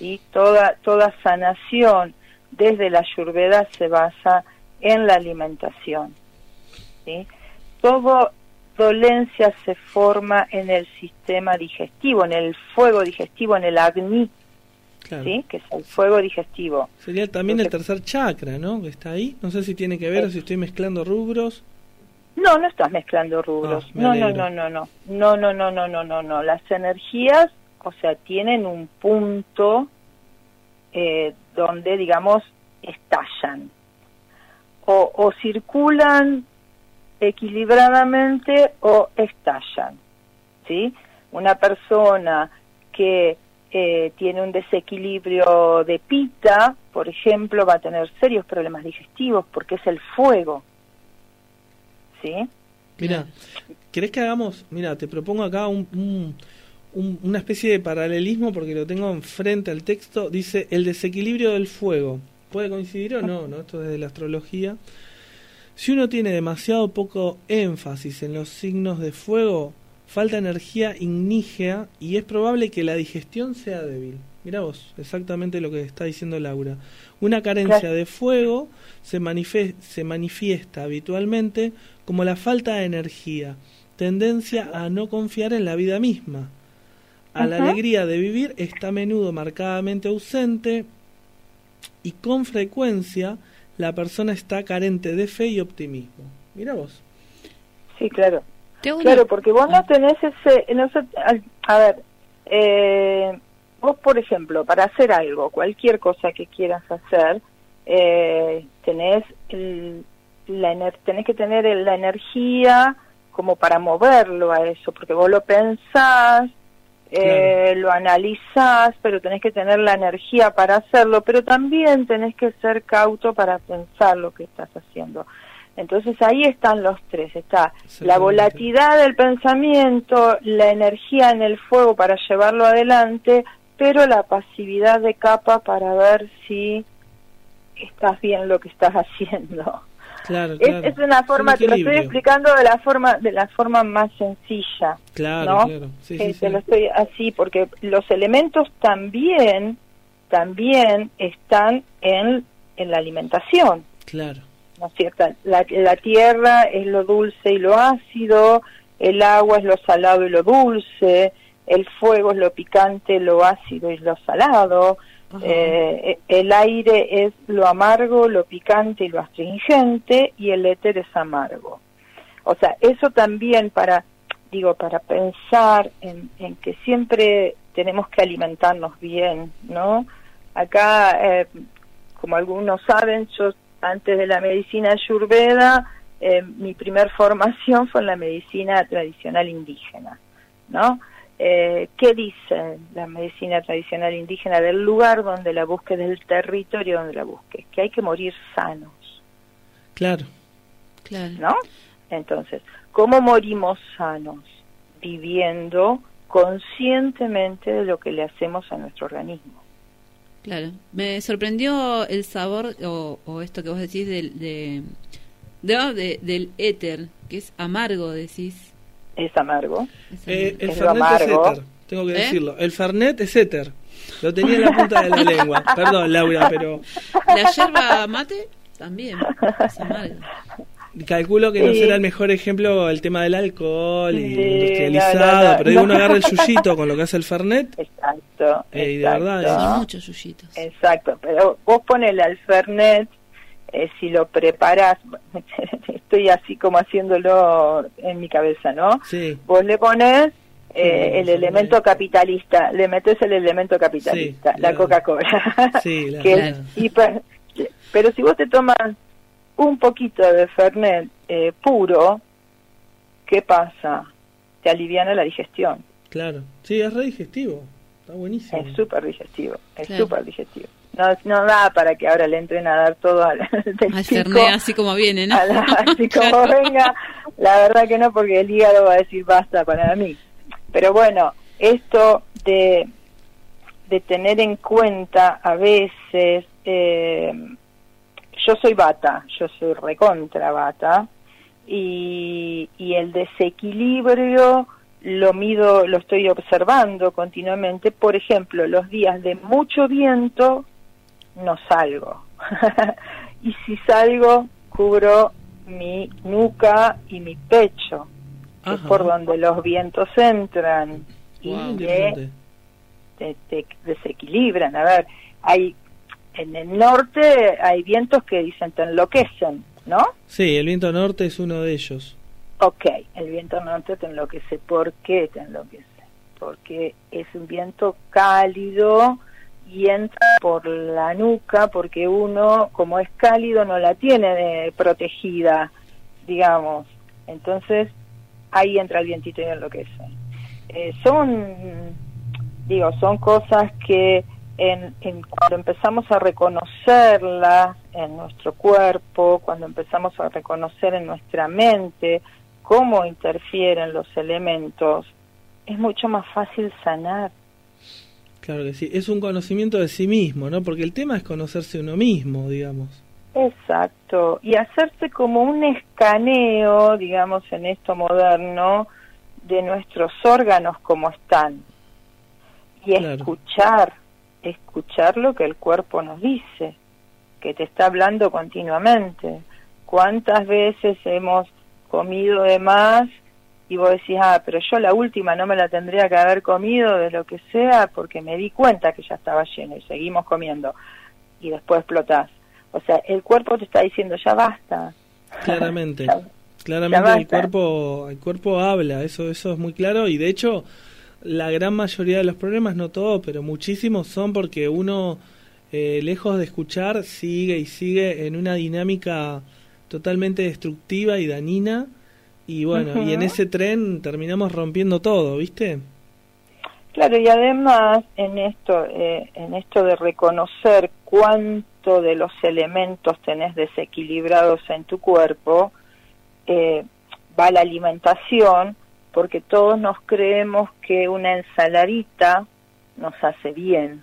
y toda toda sanación desde la ayurveda se basa en la alimentación ¿sí? todo dolencia se forma en el sistema digestivo en el fuego digestivo en el agni Claro. ¿sí? que es el fuego digestivo Sería también el tercer chakra, ¿no? Que está ahí. No sé si tiene que ver o si estoy mezclando rubros. No, no estás mezclando rubros. Ah, no, no, no, no, no. No, no, no, no, no, no, no. Las energías, o sea, tienen un punto eh, donde, digamos, estallan. O, o circulan equilibradamente o estallan. ¿Sí? Una persona que eh, tiene un desequilibrio de pita, por ejemplo, va a tener serios problemas digestivos porque es el fuego. ¿Sí? Mira, ¿querés que hagamos? Mira, te propongo acá un, un- un- una especie de paralelismo porque lo tengo enfrente al texto. Dice el desequilibrio del fuego. ¿Puede coincidir o no? ¿no? Esto es de la astrología. Si uno tiene demasiado poco énfasis en los signos de fuego, falta energía ignígea y es probable que la digestión sea débil. Mira vos, exactamente lo que está diciendo Laura. Una carencia de fuego se, se manifiesta habitualmente como la falta de energía, tendencia a no confiar en la vida misma. A la alegría de vivir está a menudo marcadamente ausente y con frecuencia la persona está carente de fe y optimismo. Mira vos. Sí, claro. Claro, porque vos no tenés ese... no a ver, eh, vos, por ejemplo, para hacer algo, cualquier cosa que quieras hacer, eh, tenés, el- la, tenés que tener el- la energía como para moverlo a eso, porque vos lo pensás, eh, lo analizás, pero tenés que tener la energía para hacerlo, pero también tenés que ser cauto para pensar lo que estás haciendo. Entonces ahí están los tres, está la volatilidad del pensamiento, la energía en el fuego para llevarlo adelante, pero la pasividad de capa para ver si estás bien lo que estás *laughs* haciendo. Claro, Es, claro. es una forma, un te lo estoy explicando de la forma de la forma más sencilla. Claro, ¿no? claro. Sí, Eh, sí, te sí. lo estoy así porque los elementos también también están en, en la alimentación Claro. ¿no es cierto? La, la tierra es lo dulce y lo ácido, el agua es lo salado y lo dulce, el fuego es lo picante, lo ácido y lo salado. Eh, el aire es lo amargo, lo picante y lo astringente, y el éter es amargo. O sea, eso también para, digo, para pensar en, que siempre tenemos que alimentarnos bien, ¿no? Acá, eh, como algunos saben, yo antes de la medicina ayurveda, eh, mi primer formación fue en la medicina tradicional indígena, ¿no? Eh, ¿Qué dice la medicina tradicional indígena del lugar donde la busques, del territorio donde la busques? Que hay que morir sanos, Claro. Claro. ¿no? Entonces, ¿cómo morimos sanos? Viviendo conscientemente de lo que le hacemos a nuestro organismo. Claro. Me sorprendió el sabor o, o esto que vos decís del, de, de- de- del éter, que es amargo, decís. Es amargo. Es Eh, amargo. el Es Fernet es amargo. éter, tengo que ¿Eh? decirlo. El Fernet es éter. Lo tenía en la punta de la *laughs* lengua. Perdón, Laura, pero La yerba mate también es amargo. calculo que no será el mejor ejemplo el tema del alcohol y Sí, industrializado. no, no, no, pero digo, uno no. agarra el yuyito con lo que hace el Fernet. Exacto. Eh, y de exacto. verdad Son muchos yuyitos. Exacto, pero vos ponele al Fernet, eh, si lo preparas, *laughs* estoy así como haciéndolo en mi cabeza, ¿no? Sí. Vos le pones eh, Sí, el elemento sí. capitalista, le metes el elemento capitalista, Sí, la claro. Coca-Cola, *laughs* Sí, la- *laughs* que Claro. es hiper- pero si vos te tomas un poquito de Fernet eh, puro, ¿qué pasa? Te aliviana la digestión. Claro. Sí, es re digestivo. Está buenísimo. Es súper digestivo, es Claro. súper digestivo. No, no da para que ahora le entren a dar todo al, *laughs* Al así como viene, ¿no? la- así *laughs* como venga, la verdad que no, porque el hígado va a decir basta para mí. Pero bueno, esto de, de tener en cuenta a veces, eh, yo soy bata, yo soy recontra bata, y, y el desequilibrio lo mido, lo estoy observando continuamente. Por ejemplo, los días de mucho viento no salgo. *laughs* y si salgo, cubro mi nuca y mi pecho, que es por donde los vientos entran y Wow, me- interesante. te, te desequilibran. A ver, hay en el norte hay vientos que dicen te enloquecen, ¿no? Sí, el viento norte es uno de ellos. Ok, el viento norte te enloquece. ¿Por qué te enloquece? Porque es un viento cálido y entra por la nuca porque uno, como es cálido, no la tiene eh, protegida, digamos. Entonces, ahí entra el vientito y enloquece. Eh, son, digo, son cosas que en, en cuando empezamos a reconocerlas en nuestro cuerpo, cuando empezamos a reconocer en nuestra mente cómo interfieren los elementos, es mucho más fácil sanar. Claro que sí. Es un conocimiento de sí mismo, ¿no? Porque el tema es conocerse uno mismo, digamos. Exacto, y hacerse como un escaneo, digamos, en esto moderno, de nuestros órganos como están. Y Claro. escuchar, escuchar lo que el cuerpo nos dice, que te está hablando continuamente. ¿Cuántas veces hemos comido de más y vos decís, ah, pero yo la última no me la tendría que haber comido de lo que sea porque me di cuenta que ya estaba lleno y seguimos comiendo y después explotás. O sea, el cuerpo te está diciendo, ya basta. Claramente. *laughs* Ya- Claramente ya el cuerpo, el cuerpo habla, eso, eso es muy claro y de hecho la gran mayoría de los problemas, no todos, pero muchísimos son porque uno, eh, lejos de escuchar, sigue y sigue en una dinámica totalmente destructiva y dañina y bueno, y en ese tren terminamos rompiendo todo, ¿viste? Claro, y además en esto, eh, en esto de reconocer cuánto de los elementos tenés desequilibrados en tu cuerpo, eh, va la alimentación, porque todos nos creemos que una ensaladita nos hace bien.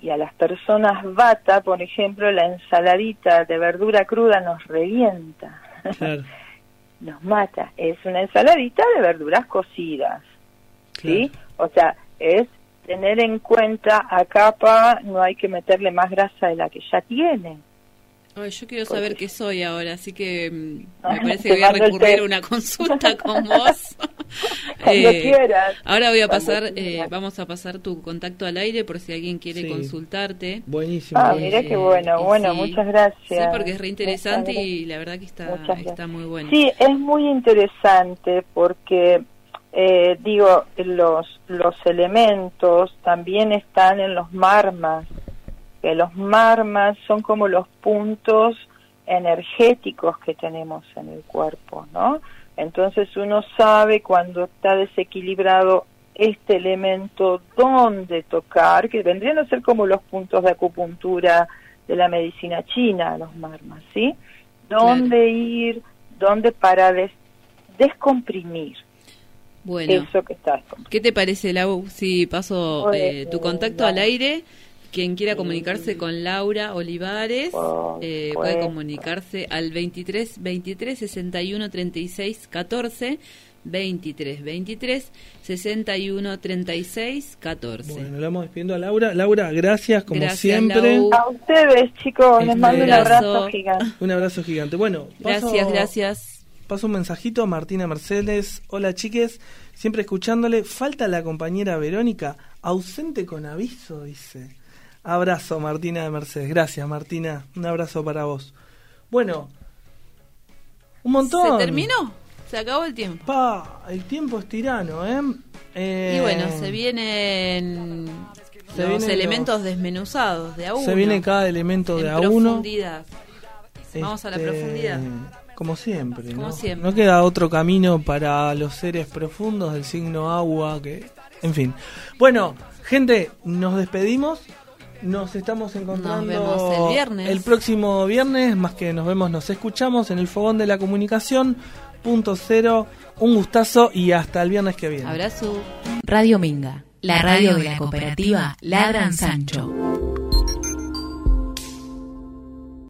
Y a las personas bata, por ejemplo, la ensaladita de verdura cruda nos revienta, Claro, *laughs* nos mata. Es una ensaladita de verduras cocidas. ¿sí? O sea, es tener en cuenta a capa no hay que meterle más grasa de la que ya tiene. Ay, yo quiero saber qué soy ahora, así que mm, *laughs* me parece que voy a recurrir a una consulta con vos. *laughs* *laughs* Cuando Eh, quieras. Ahora voy a pasar, eh, vamos a pasar tu contacto al aire por si alguien quiere Sí. consultarte. Buenísimo. Ah, buenísimo. mira qué bueno. Eh, Bueno, sí. muchas gracias. Sí, porque es reinteresante y la verdad que está, está muy bueno. Sí, es muy interesante porque, eh, digo, los, los elementos también están en los marmas, que los marmas son como los puntos energéticos que tenemos en el cuerpo, ¿no? Entonces uno sabe cuando está desequilibrado este elemento dónde tocar, que vendrían a ser como los puntos de acupuntura de la medicina china, los marmas, ¿sí? Dónde ir, dónde para des- descomprimir Bueno, eso que está. ¿qué te parece, Lau, si paso eh, tu contacto al aire? Quien quiera comunicarse con Laura Olivares eh, puede comunicarse al 23 23 61 36 14 23 23 61 36 14. Bueno, le vamos despidiendo a Laura. Laura, gracias como Gracias, siempre. Lau. A ustedes, chicos, les Este, mando un abrazo. abrazo gigante. Un abrazo gigante. Bueno, paso- Gracias, gracias. Paso un mensajito a Martina Mercedes. Hola chiques, siempre escuchándole. Falta la compañera Verónica, ausente con aviso, dice. Abrazo Martina de Mercedes. Gracias Martina, un abrazo para vos. Bueno, un montón. ¿Se terminó? Se acabó el tiempo. Pa, el tiempo es tirano, ¿eh? Eh, Y bueno, se vienen Se los vienen elementos desmenuzados de a uno. Se viene cada elemento en de a uno. profundidad. Vamos a la Este, profundidad. Como siempre, Como ¿no? siempre. No queda otro camino para los seres profundos del signo agua que... En fin. Bueno, gente, nos despedimos. Nos estamos encontrando vemos el viernes. el próximo viernes, más que nos vemos, nos escuchamos en el Fogón de la Comunicación, punto cero. Un gustazo y hasta el viernes que viene. Abrazo. Radio Minga, la radio de la cooperativa Ladran Sancho.